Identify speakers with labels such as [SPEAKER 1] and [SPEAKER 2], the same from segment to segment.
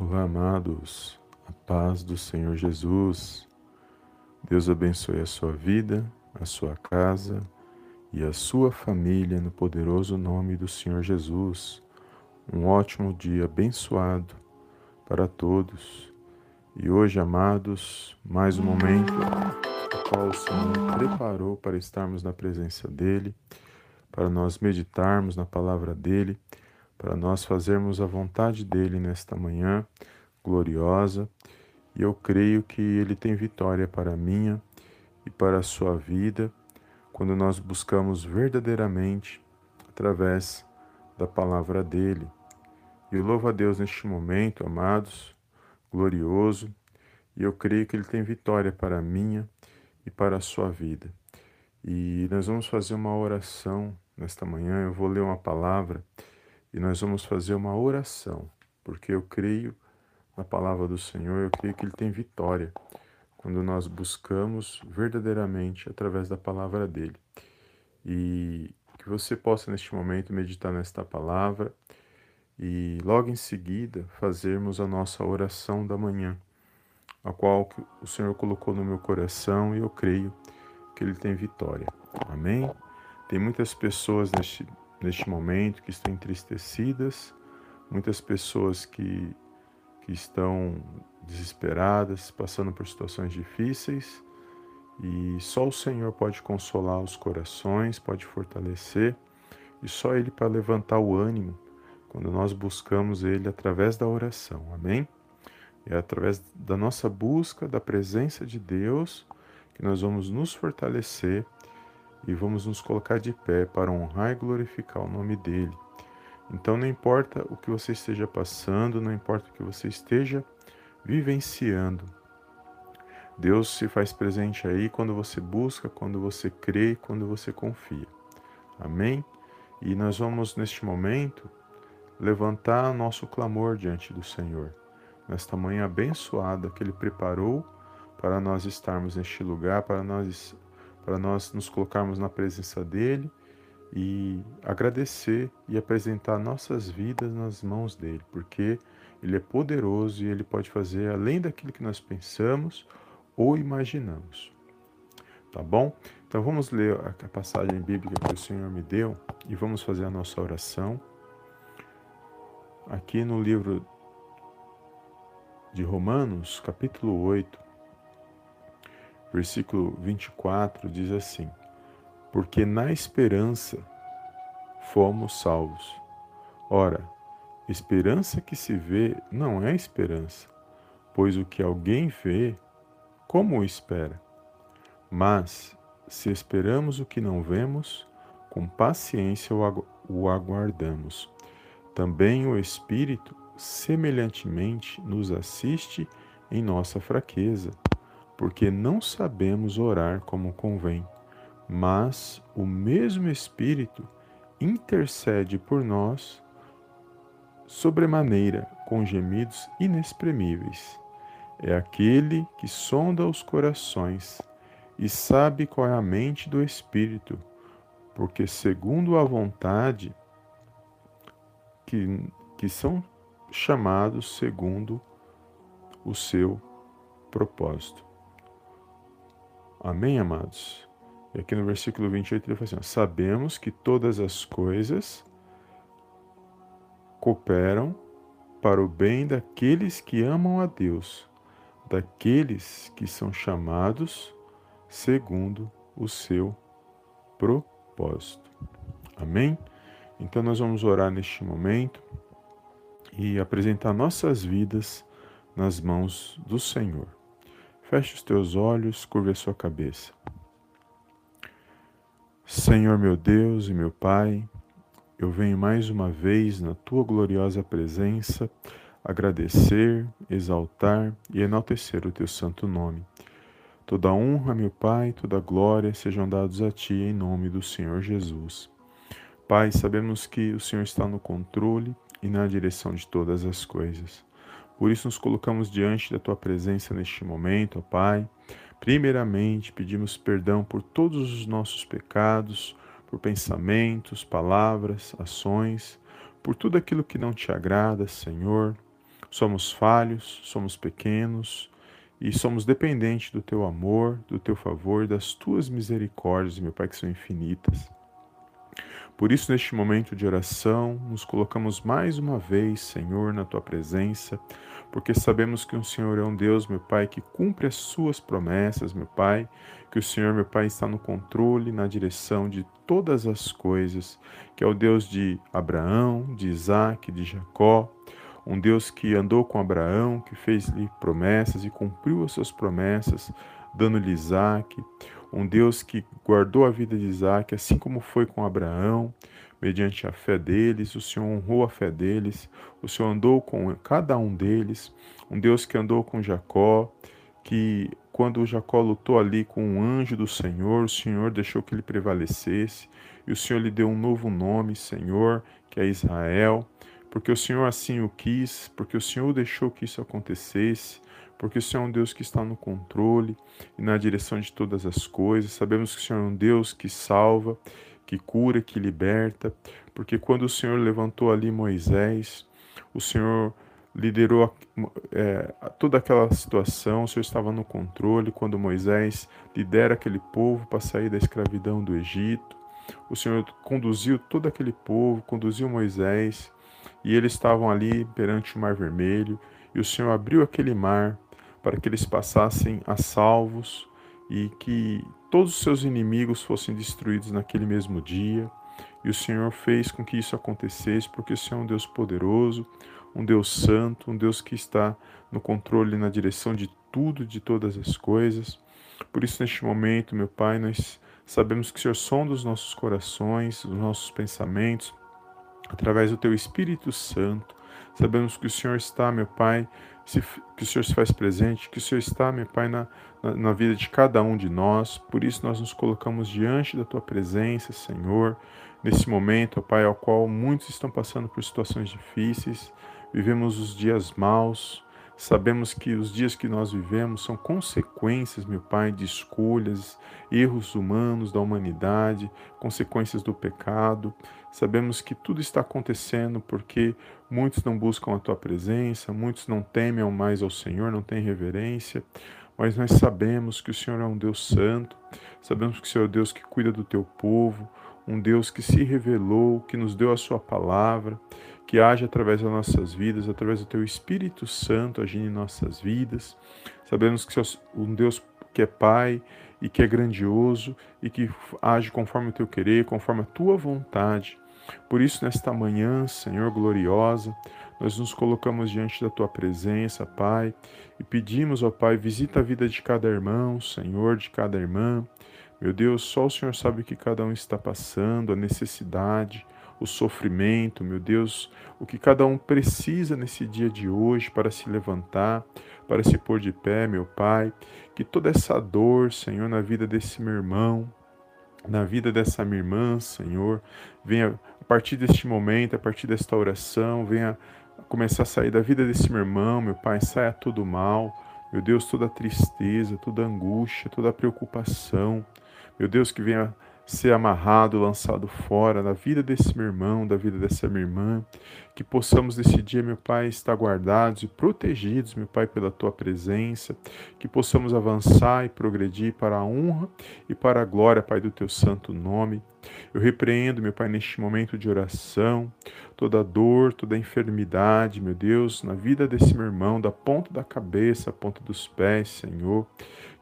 [SPEAKER 1] Olá, amados, a paz do Senhor Jesus. Deus abençoe a sua vida, a sua casa e a sua família no poderoso nome do Senhor Jesus. Um ótimo dia abençoado para todos. E hoje, amados, mais um momento no qual o Senhor preparou para estarmos na presença dEle, para nós meditarmos na palavra dEle para nós fazermos a vontade dele nesta manhã gloriosa. E eu creio que ele tem vitória para a minha e para a sua vida quando nós buscamos verdadeiramente através da palavra dele. E eu louvo a Deus neste momento, amados, glorioso, e eu creio que ele tem vitória para a minha e para a sua vida. E nós vamos fazer uma oração nesta manhã. Eu vou ler uma palavra e nós vamos fazer uma oração, porque eu creio na palavra do Senhor, eu creio que Ele tem vitória quando nós buscamos verdadeiramente através da palavra dele. E que você possa neste momento meditar nesta palavra e logo em seguida fazermos a nossa oração da manhã, a qual o Senhor colocou no meu coração e eu creio que Ele tem vitória. Amém? Tem muitas pessoas neste neste momento, que estão entristecidas, muitas pessoas que, que estão desesperadas, passando por situações difíceis, e só o Senhor pode consolar os corações, pode fortalecer, e só Ele para levantar o ânimo quando nós buscamos Ele através da oração, amém? É através da nossa busca da presença de Deus que nós vamos nos fortalecer e vamos nos colocar de pé para honrar e glorificar o nome dele. Então, não importa o que você esteja passando, não importa o que você esteja vivenciando, Deus se faz presente aí quando você busca, quando você crê, quando você confia. Amém? E nós vamos, neste momento, levantar nosso clamor diante do Senhor, nesta manhã abençoada que Ele preparou para nós estarmos neste lugar, para nós para nós nos colocarmos na presença dele e agradecer e apresentar nossas vidas nas mãos dele, porque ele é poderoso e ele pode fazer além daquilo que nós pensamos ou imaginamos. Tá bom? Então vamos ler a passagem bíblica que o Senhor me deu e vamos fazer a nossa oração. Aqui no livro de Romanos, capítulo 8, versículo 24 diz assim: Porque na esperança fomos salvos. Ora, esperança que se vê não é esperança, pois o que alguém vê, como o espera? Mas, se esperamos o que não vemos, com paciência o aguardamos. Também o Espírito, semelhantemente, nos assiste em nossa fraqueza porque não sabemos orar como convém, mas o mesmo Espírito intercede por nós sobremaneira com gemidos inexprimíveis. É aquele que sonda os corações e sabe qual é a mente do Espírito, porque segundo a vontade que, que são chamados segundo o seu propósito. Amém, amados? E aqui no versículo 28 ele fala assim: Sabemos que todas as coisas cooperam para o bem daqueles que amam a Deus, daqueles que são chamados segundo o seu propósito. Amém? Então nós vamos orar neste momento e apresentar nossas vidas nas mãos do Senhor. Feche os teus olhos, curve a sua cabeça. Senhor meu Deus e meu Pai, eu venho mais uma vez na tua gloriosa presença agradecer, exaltar e enaltecer o teu santo nome. Toda honra, meu Pai, toda glória sejam dados a ti em nome do Senhor Jesus. Pai, sabemos que o Senhor está no controle e na direção de todas as coisas. Por isso nos colocamos diante da tua presença neste momento, ó Pai. Primeiramente, pedimos perdão por todos os nossos pecados, por pensamentos, palavras, ações, por tudo aquilo que não te agrada, Senhor. Somos falhos, somos pequenos e somos dependentes do teu amor, do teu favor, das tuas misericórdias, meu Pai, que são infinitas. Por isso, neste momento de oração, nos colocamos mais uma vez, Senhor, na tua presença, porque sabemos que o Senhor é um Deus, meu Pai, que cumpre as suas promessas, meu Pai, que o Senhor, meu Pai, está no controle, na direção de todas as coisas, que é o Deus de Abraão, de Isaac, de Jacó, um Deus que andou com Abraão, que fez-lhe promessas e cumpriu as suas promessas, dando-lhe Isaac, um Deus que guardou a vida de Isaac, assim como foi com Abraão, mediante a fé deles, o Senhor honrou a fé deles, o Senhor andou com cada um deles, um Deus que andou com Jacó, que quando Jacó lutou ali com um anjo do Senhor, o Senhor deixou que ele prevalecesse, e o Senhor lhe deu um novo nome, Senhor, que é Israel, porque o Senhor assim o quis, porque o Senhor deixou que isso acontecesse, porque o Senhor é um Deus que está no controle e na direção de todas as coisas. Sabemos que o Senhor é um Deus que salva, que cura, que liberta, porque quando o Senhor levantou ali Moisés, o Senhor liderou é, toda aquela situação, o Senhor estava no controle quando Moisés lidera aquele povo para sair da escravidão do Egito. O Senhor conduziu todo aquele povo, conduziu Moisés, e eles estavam ali perante o Mar Vermelho, e o Senhor abriu aquele mar para que eles passassem a salvos e que todos os seus inimigos fossem destruídos naquele mesmo dia. E o Senhor fez com que isso acontecesse, porque o Senhor é um Deus poderoso, um Deus santo, um Deus que está no controle e na direção de tudo, de todas as coisas. Por isso, neste momento, meu Pai, nós sabemos que o Senhor sonda os nossos corações, os nossos pensamentos, através do Teu Espírito Santo. Sabemos que o Senhor está, meu Pai, que o Senhor se faz presente, que o Senhor está, meu Pai, na, na, na, vida de cada um de nós. Por isso nós nos colocamos diante da Tua presença, Senhor, nesse momento, ó Pai, ao qual muitos estão passando por situações difíceis, vivemos os dias maus, Sabemos que os dias que nós vivemos são consequências, meu Pai, de escolhas, erros humanos da humanidade, consequências do pecado. Sabemos que tudo está acontecendo porque muitos não buscam a tua presença, muitos não temem mais ao Senhor, não têm reverência. Mas nós sabemos que o Senhor é um Deus santo, sabemos que o Senhor é um Deus que cuida do teu povo, um Deus que se revelou, que nos deu a sua palavra, que age através das nossas vidas, através do Teu Espírito Santo agindo em nossas vidas. Sabemos que um Deus que é Pai e que é grandioso e que age conforme o Teu querer, conforme a Tua vontade. Por isso, nesta manhã, Senhor gloriosa, nós nos colocamos diante da Tua presença, Pai, e pedimos, ó Pai, visita a vida de cada irmão, Senhor, de cada irmã. Meu Deus, só o Senhor sabe o que cada um está passando, a necessidade, o sofrimento, meu Deus, o que cada um precisa nesse dia de hoje para se levantar, para se pôr de pé, meu Pai. Que toda essa dor, Senhor, na vida desse meu irmão, na vida dessa minha irmã, Senhor, venha partir deste momento, a partir desta oração, venha começar a sair da vida desse meu irmão, meu Pai, saia tudo mal. Meu Deus, toda tristeza, toda angústia, toda preocupação. Meu Deus, que venha ser amarrado, lançado fora da vida desse meu irmão, da vida dessa minha irmã, que possamos nesse dia, meu Pai, estar guardados e protegidos, meu Pai, pela tua presença, que possamos avançar e progredir para a honra e para a glória, Pai, do teu santo nome. Eu repreendo, meu Pai, neste momento de oração, toda dor, toda enfermidade, meu Deus, na vida desse meu irmão, da ponta da cabeça à ponta dos pés, Senhor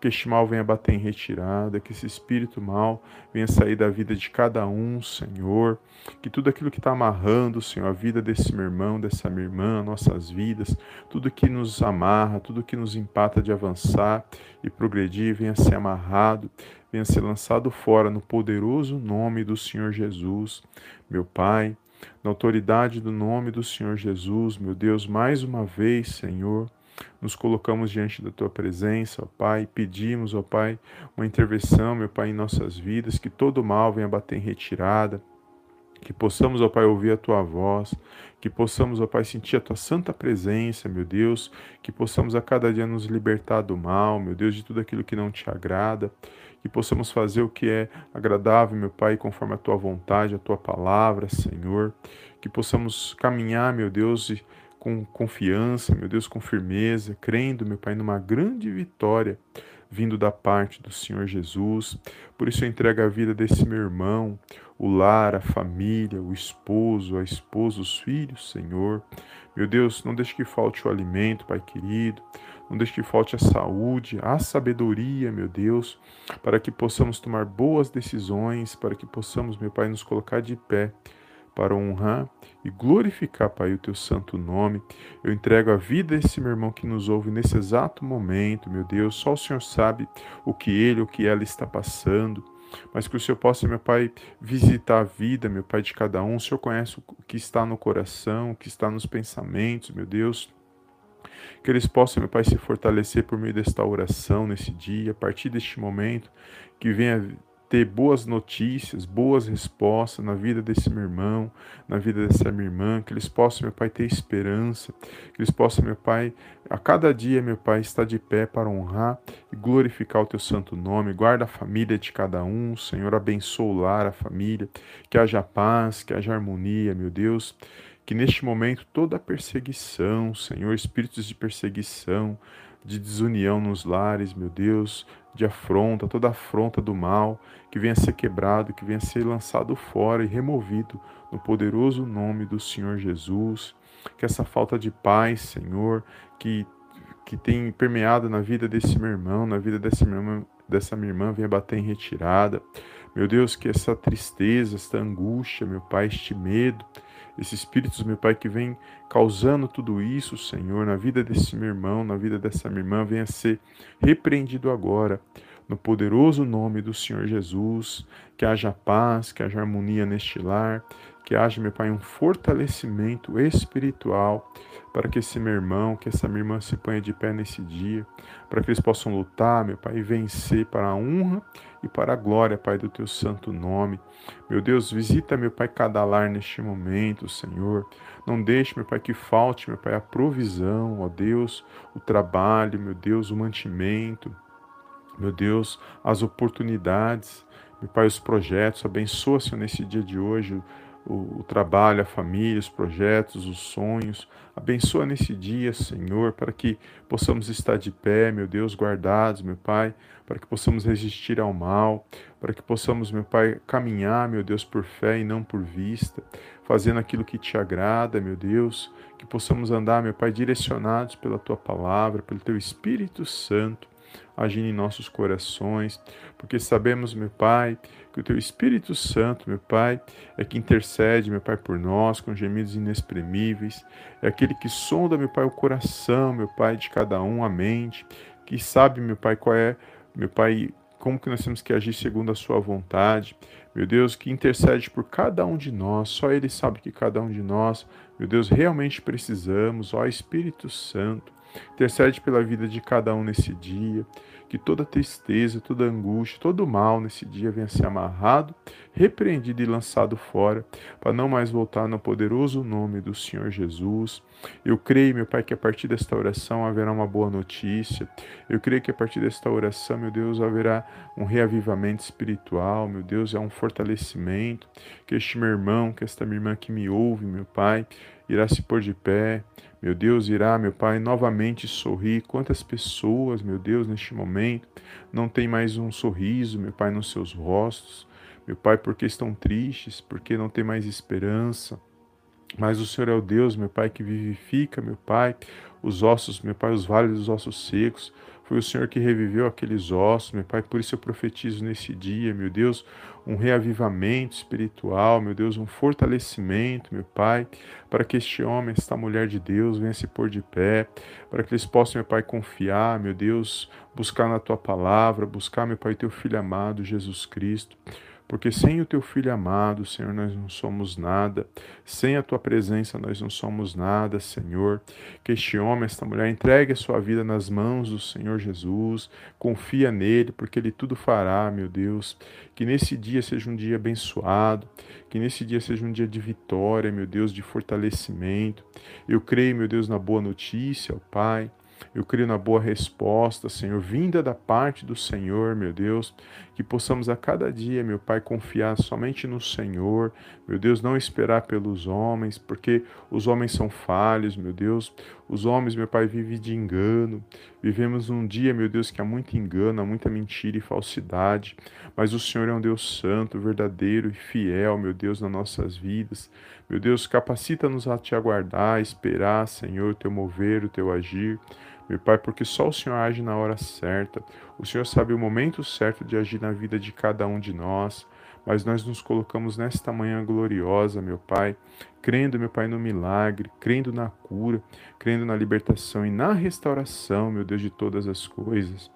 [SPEAKER 1] que este mal venha bater em retirada, que esse espírito mal venha sair da vida de cada um, Senhor, que tudo aquilo que está amarrando, Senhor, a vida desse meu irmão, dessa minha irmã, nossas vidas, tudo que nos amarra, tudo que nos empata de avançar e progredir, venha ser amarrado, venha ser lançado fora no poderoso nome do Senhor Jesus, meu Pai. Na autoridade do nome do Senhor Jesus, meu Deus, mais uma vez, Senhor, nos colocamos diante da tua presença, ó Pai, pedimos, ó Pai, uma intervenção, meu Pai, em nossas vidas, que todo mal venha bater em retirada, que possamos, ó Pai, ouvir a tua voz, que possamos, ó Pai, sentir a tua santa presença, meu Deus, que possamos a cada dia nos libertar do mal, meu Deus, de tudo aquilo que não te agrada, que possamos fazer o que é agradável, meu Pai, conforme a tua vontade, a tua palavra, Senhor, que possamos caminhar, meu Deus, e com confiança, meu Deus, com firmeza, crendo, meu Pai, numa grande vitória vindo da parte do Senhor Jesus. Por isso eu entrego a vida desse meu irmão, o lar, a família, o esposo, a esposa, os filhos, Senhor. Meu Deus, não deixe que falte o alimento, Pai querido. Não deixe que falte a saúde, a sabedoria, meu Deus, para que possamos tomar boas decisões, para que possamos, meu Pai, nos colocar de pé para honrar e glorificar, Pai, o teu santo nome. Eu entrego a vida desse meu irmão que nos ouve nesse exato momento, meu Deus. Só o Senhor sabe o que ele, o que ela está passando. Mas que o Senhor possa, meu Pai, visitar a vida, meu Pai, de cada um. O Senhor conhece o que está no coração, o que está nos pensamentos, meu Deus. Que eles possam, meu Pai, se fortalecer por meio desta oração nesse dia, a partir deste momento, que venha ter boas notícias, boas respostas na vida desse meu irmão, na vida dessa minha irmã, que eles possam, meu Pai, ter esperança, que eles possam, meu Pai, a cada dia, meu Pai, estar de pé para honrar e glorificar o teu santo nome. Guarda a família de cada um, Senhor, abençoa o lar, a família, que haja paz, que haja harmonia, meu Deus. Que neste momento toda perseguição, Senhor, espíritos de perseguição, de desunião nos lares, meu Deus, de afronta, toda afronta do mal, que venha ser quebrado, que venha ser lançado fora e removido no poderoso nome do Senhor Jesus. Que essa falta de paz, Senhor, que, que tem permeado na vida desse meu irmão, na vida dessa minha irmã, dessa minha irmã, venha bater em retirada. Meu Deus, que essa tristeza, esta angústia, meu Pai, este medo, esses espíritos, meu Pai, que vem causando tudo isso, Senhor, na vida desse meu irmão, na vida dessa minha irmã, venha ser repreendido agora, no poderoso nome do Senhor Jesus. Que haja paz, que haja harmonia neste lar, que haja, meu Pai, um fortalecimento espiritual para que esse meu irmão, que essa minha irmã se ponha de pé nesse dia, para que eles possam lutar, meu Pai, e vencer para a honra e para a glória, Pai, do teu santo nome. Meu Deus, visita, meu Pai, cada lar neste momento, Senhor. Não deixe, meu Pai, que falte, meu Pai, a provisão, ó Deus, o trabalho, meu Deus, o mantimento, meu Deus, as oportunidades, meu Pai, os projetos. Abençoa, Senhor, nesse dia de hoje o, o, trabalho, a família, os projetos, os sonhos. Abençoa nesse dia, Senhor, para que possamos estar de pé, meu Deus, guardados, meu Pai, para que possamos resistir ao mal, para que possamos, meu Pai, caminhar, meu Deus, por fé e não por vista, fazendo aquilo que te agrada, meu Deus, que possamos andar, meu Pai, direcionados pela tua palavra, pelo teu Espírito Santo agindo em nossos corações, porque sabemos, meu Pai, que o Teu Espírito Santo, meu Pai, é que intercede, meu Pai, por nós com gemidos inexprimíveis, é aquele que sonda, meu Pai, o coração, meu Pai, de cada um, a mente, que sabe, meu Pai, qual é, meu Pai, como que nós temos que agir segundo a Sua vontade. Meu Deus, que intercede por cada um de nós, só Ele sabe que cada um de nós, meu Deus, realmente precisamos, ó Espírito Santo. Intercede pela vida de cada um nesse dia, que toda tristeza, toda angústia, todo mal nesse dia venha ser amarrado, repreendido e lançado fora, para não mais voltar no poderoso nome do Senhor Jesus. Eu creio, meu Pai, que a partir desta oração haverá uma boa notícia. Eu creio que a partir desta oração, meu Deus, haverá um reavivamento espiritual, meu Deus, é um fortalecimento. Que este meu irmão, que esta minha irmã que me ouve, meu Pai, irá se pôr de pé, meu Deus, irá, meu Pai, novamente sorrir. Quantas pessoas, meu Deus, neste momento, não tem mais um sorriso, meu Pai, nos seus rostos. Meu Pai, porque estão tristes, porque não tem mais esperança. Mas o Senhor é o Deus, meu Pai, que vivifica, meu Pai, os ossos, meu Pai, os vales dos ossos secos. Foi o Senhor que reviveu aqueles ossos, meu Pai. Por isso eu profetizo nesse dia, meu Deus, um reavivamento espiritual, meu Deus, um fortalecimento, meu Pai, para que este homem, esta mulher de Deus, venha se pôr de pé, para que eles possam, meu Pai, confiar, meu Deus, buscar na tua palavra, buscar, meu Pai, teu filho amado, Jesus Cristo. Porque sem o teu filho amado, Senhor, nós não somos nada. Sem a tua presença, nós não somos nada, Senhor. Que este homem, esta mulher, entregue a sua vida nas mãos do Senhor Jesus. Confia nele, porque ele tudo fará, meu Deus. Que nesse dia seja um dia abençoado. Que nesse dia seja um dia de vitória, meu Deus, de fortalecimento. Eu creio, meu Deus, na boa notícia, ó Pai Eu creio na boa resposta, Senhor, vinda da parte do Senhor, meu Deus, que possamos a cada dia, meu Pai, confiar somente no Senhor, meu Deus, não esperar pelos homens, porque os homens são falhos, meu Deus. Os homens, meu Pai, vivem de engano. Vivemos um dia, meu Deus, que há muito engano, há muita mentira e falsidade, mas o Senhor é um Deus santo, verdadeiro e fiel, meu Deus, nas nossas vidas. Meu Deus, capacita-nos a te aguardar, a esperar, Senhor, o teu mover, o teu agir. Meu Pai, porque só o Senhor age na hora certa. O Senhor sabe o momento certo de agir na vida de cada um de nós. Mas nós nos colocamos nesta manhã gloriosa, meu Pai, crendo, meu Pai, no milagre, crendo na cura, crendo na libertação e na restauração, meu Deus, de todas as coisas.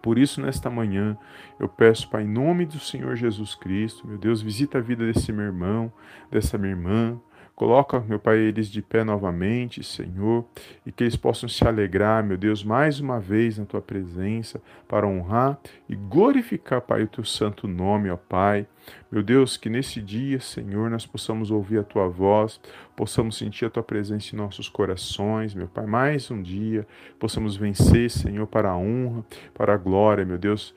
[SPEAKER 1] Por isso, nesta manhã, eu peço, Pai, em nome do Senhor Jesus Cristo, meu Deus, visita a vida desse meu irmão, dessa minha irmã, Coloca, meu Pai, eles de pé novamente, Senhor, e que eles possam se alegrar, meu Deus, mais uma vez na tua presença, para honrar e glorificar, Pai, o teu santo nome, ó Pai. Meu Deus, que nesse dia, Senhor, nós possamos ouvir a tua voz, possamos sentir a tua presença em nossos corações, meu Pai, mais um dia, possamos vencer, Senhor, para a honra, para a glória, meu Deus,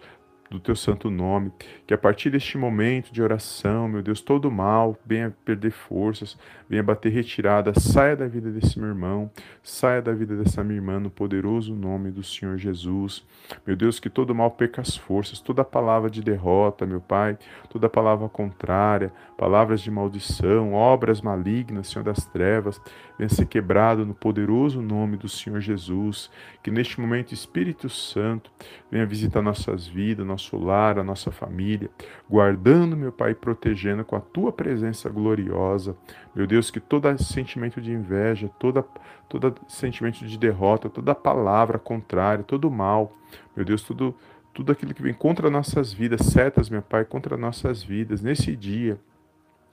[SPEAKER 1] do teu santo nome, que a partir deste momento de oração, meu Deus, todo mal venha perder forças, venha bater retirada, saia da vida desse meu irmão, saia da vida dessa minha irmã, no poderoso nome do Senhor Jesus. Meu Deus, que todo mal perca as forças, toda palavra de derrota, meu Pai, toda palavra contrária, palavras de maldição, obras malignas, Senhor das trevas, venha ser quebrado no poderoso nome do Senhor Jesus. Que neste momento, Espírito Santo, venha visitar nossas vidas, nosso lar, a nossa família, guardando, meu Pai, protegendo com a tua presença gloriosa. Meu Deus, que todo sentimento de inveja, toda, todo sentimento de derrota, toda palavra contrária, todo mal, meu Deus, tudo, tudo aquilo que vem contra nossas vidas, setas, meu Pai, contra nossas vidas, nesse dia,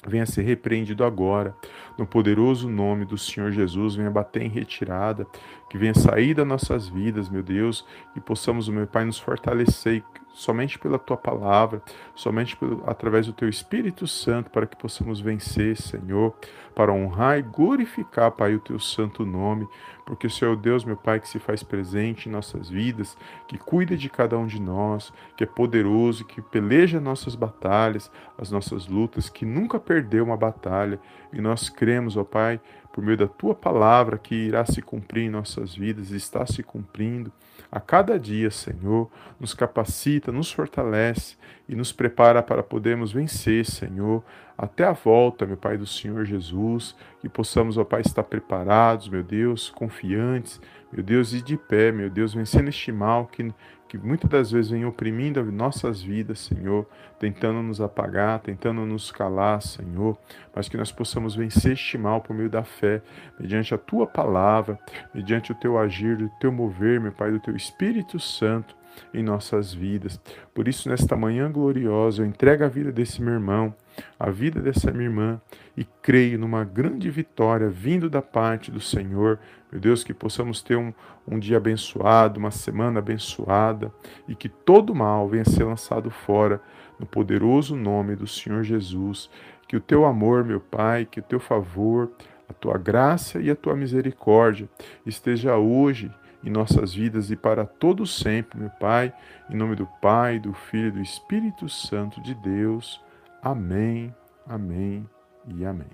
[SPEAKER 1] venha ser repreendido agora, no poderoso nome do Senhor Jesus, venha bater em retirada, que venha sair das nossas vidas, meu Deus, e possamos, meu Pai, nos fortalecer somente pela tua palavra, somente pelo, através do teu Espírito Santo, para que possamos vencer, Senhor, para honrar e glorificar, Pai, o teu santo nome, porque o Senhor é o Deus, meu Pai, que se faz presente em nossas vidas, que cuida de cada um de nós, que é poderoso, que peleja nossas batalhas, as nossas lutas, que nunca perdeu uma batalha, e nós cremos, ó Pai, por meio da tua palavra que irá se cumprir em nossas vidas, está se cumprindo a cada dia, Senhor, nos capacita, nos fortalece e nos prepara para podermos vencer, Senhor, até a volta, meu Pai do Senhor Jesus, que possamos, ó Pai, estar preparados, meu Deus, confiantes, meu Deus, e de pé, meu Deus, vencendo este mal que, que muitas das vezes vem oprimindo nossas vidas, Senhor, tentando nos apagar, tentando nos calar, Senhor, mas que nós possamos vencer este mal por meio da fé, mediante a tua palavra, mediante o teu agir, o teu mover, meu Pai, do teu Espírito Santo em nossas vidas. Por isso, nesta manhã gloriosa, eu entrego a vida desse meu irmão, a vida dessa minha irmã e creio numa grande vitória vindo da parte do Senhor. Meu Deus, que possamos ter um, um dia abençoado, uma semana abençoada e que todo mal venha ser lançado fora no poderoso nome do Senhor Jesus. Que o teu amor, meu Pai, que o teu favor, a tua graça e a tua misericórdia esteja hoje em nossas vidas e para todos sempre, meu Pai, em nome do Pai, do Filho e do Espírito Santo de Deus. Amém, amém e amém.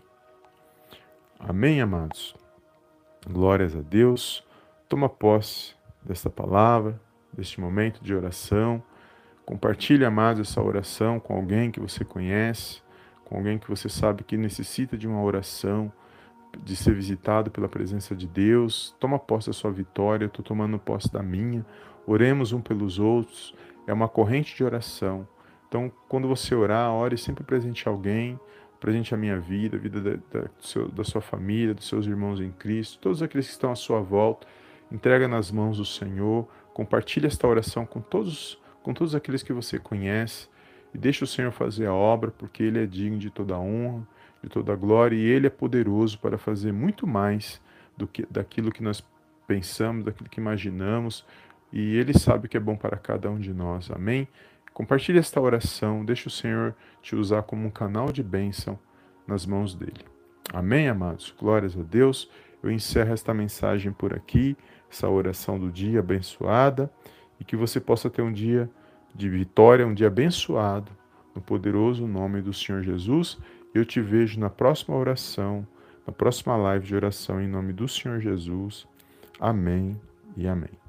[SPEAKER 1] Amém, amados. Glórias a Deus. Toma posse desta palavra, deste momento de oração. Compartilhe, amados, essa oração com alguém que você conhece, com alguém que você sabe que necessita de uma oração de ser visitado pela presença de Deus. Toma posse da sua vitória, eu estou tomando posse da minha. Oremos um pelos outros. É uma corrente de oração. Então, quando você orar, ore sempre presente alguém, presente a minha vida, a vida da, da, seu, da sua família, dos seus irmãos em Cristo, todos aqueles que estão à sua volta. Entrega nas mãos do Senhor. Compartilhe esta oração com todos, com todos aqueles que você conhece. E deixe o Senhor fazer a obra, porque Ele é digno de toda honra, de toda glória, e Ele é poderoso para fazer muito mais do que daquilo que nós pensamos, daquilo que imaginamos, e Ele sabe que é bom para cada um de nós. Amém? Compartilhe esta oração, deixe o Senhor te usar como um canal de bênção nas mãos dele. Amém, amados? Glórias a Deus. eu encerro esta mensagem por aqui, essa oração do dia abençoada, e que você possa ter um dia de vitória, um dia abençoado, no poderoso nome do Senhor Jesus. Eu te vejo na próxima oração, na próxima live de oração, em nome do Senhor Jesus. Amém e amém.